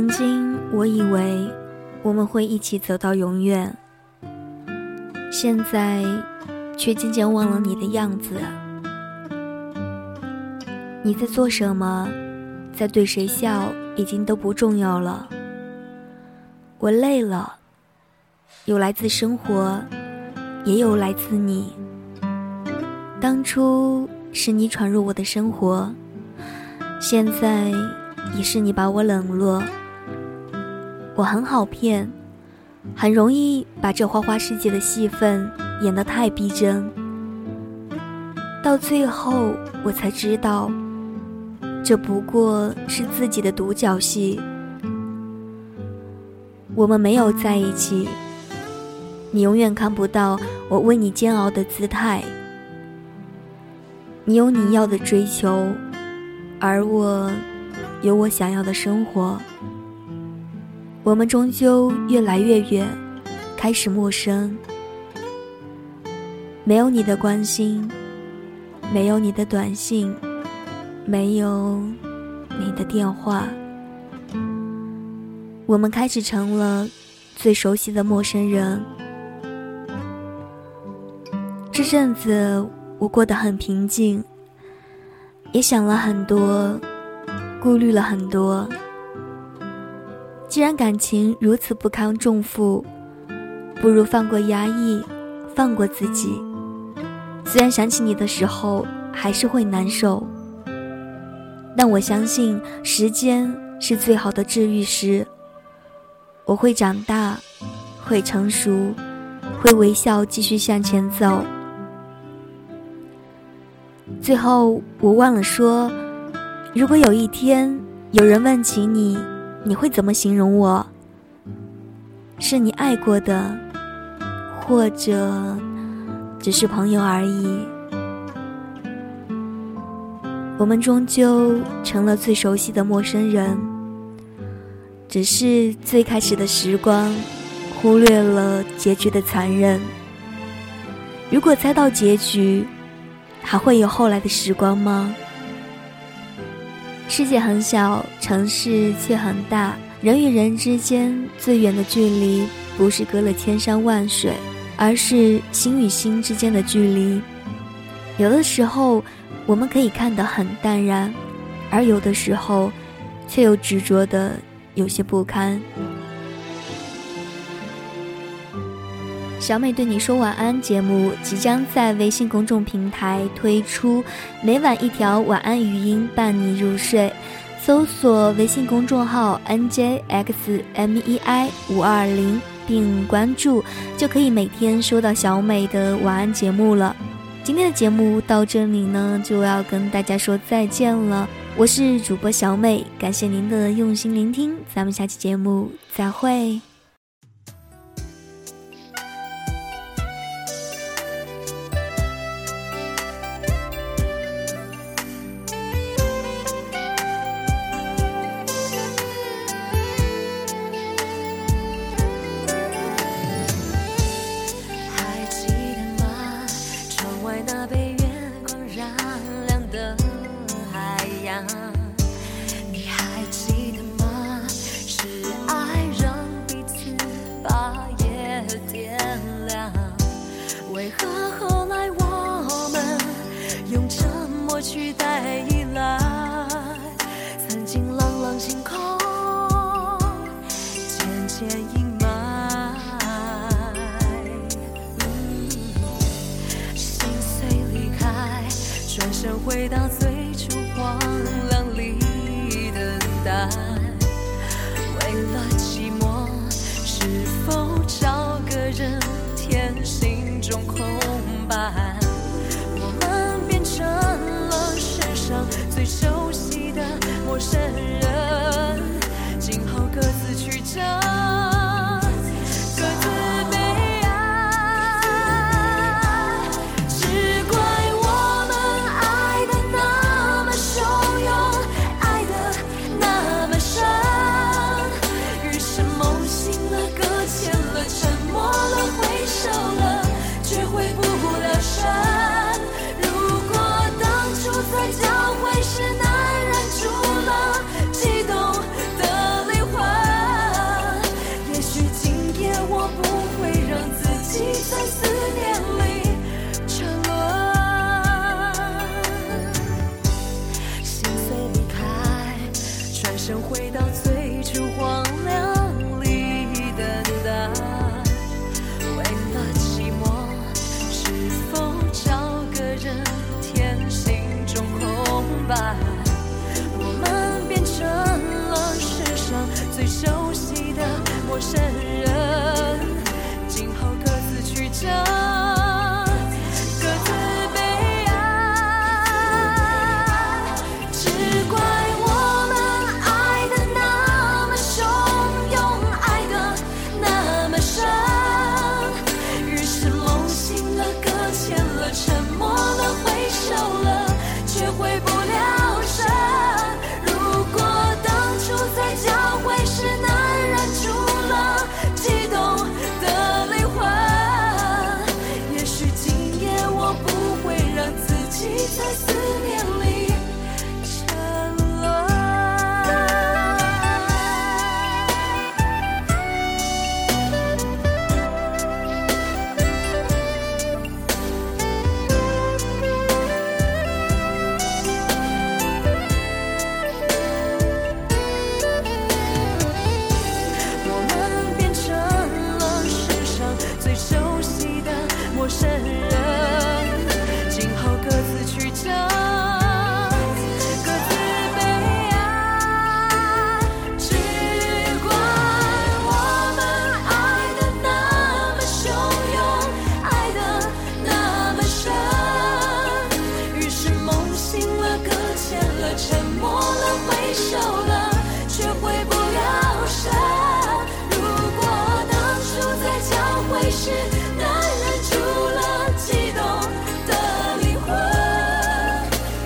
曾经，我以为我们会一起走到永远，现在却渐渐忘了你的样子。你在做什么，在对谁笑，已经都不重要了。我累了，有来自生活，也有来自你。当初是你闯入我的生活，现在也是你把我冷落。我很好骗，很容易把这花花世界的戏份演得太逼真，到最后我才知道，这不过是自己的独角戏。我们没有在一起，你永远看不到我为你煎熬的姿态。你有你要的追求，而我有我想要的生活。我们终究越来越远，开始陌生。没有你的关心，没有你的短信，没有你的电话，我们开始成了最熟悉的陌生人。这阵子我过得很平静，也想了很多，顾虑了很多。既然感情如此不堪重负，不如放过压抑，放过自己。虽然想起你的时候还是会难受，但我相信时间是最好的治愈师。我会长大，会成熟，会微笑继续向前走。最后，我忘了说，如果有一天有人问起你。你会怎么形容我？是你爱过的，或者只是朋友而已？我们终究成了最熟悉的陌生人，只是最开始的时光忽略了结局的残忍。如果猜到结局，还会有后来的时光吗？世界很小，城市却很大。人与人之间最远的距离，不是隔了千山万水，而是心与心之间的距离。有的时候，我们可以看得很淡然，而有的时候，却又执着的有些不堪。小美对你说晚安节目即将在微信公众平台推出，每晚一条晚安语音伴你入睡。搜索微信公众号 njxmei 五二零并关注，就可以每天收到小美的晚安节目了。今天的节目到这里呢，就要跟大家说再见了。我是主播小美，感谢您的用心聆听，咱们下期节目再会。转身回到最初荒凉。瘦了却回不了身。如果当初在交会时能忍住了激动的灵魂，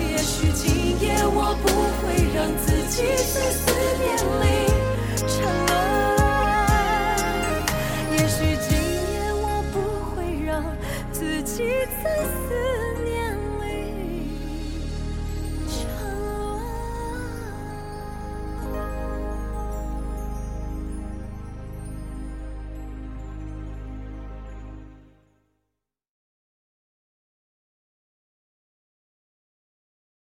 也许今夜我不会让自己最思念。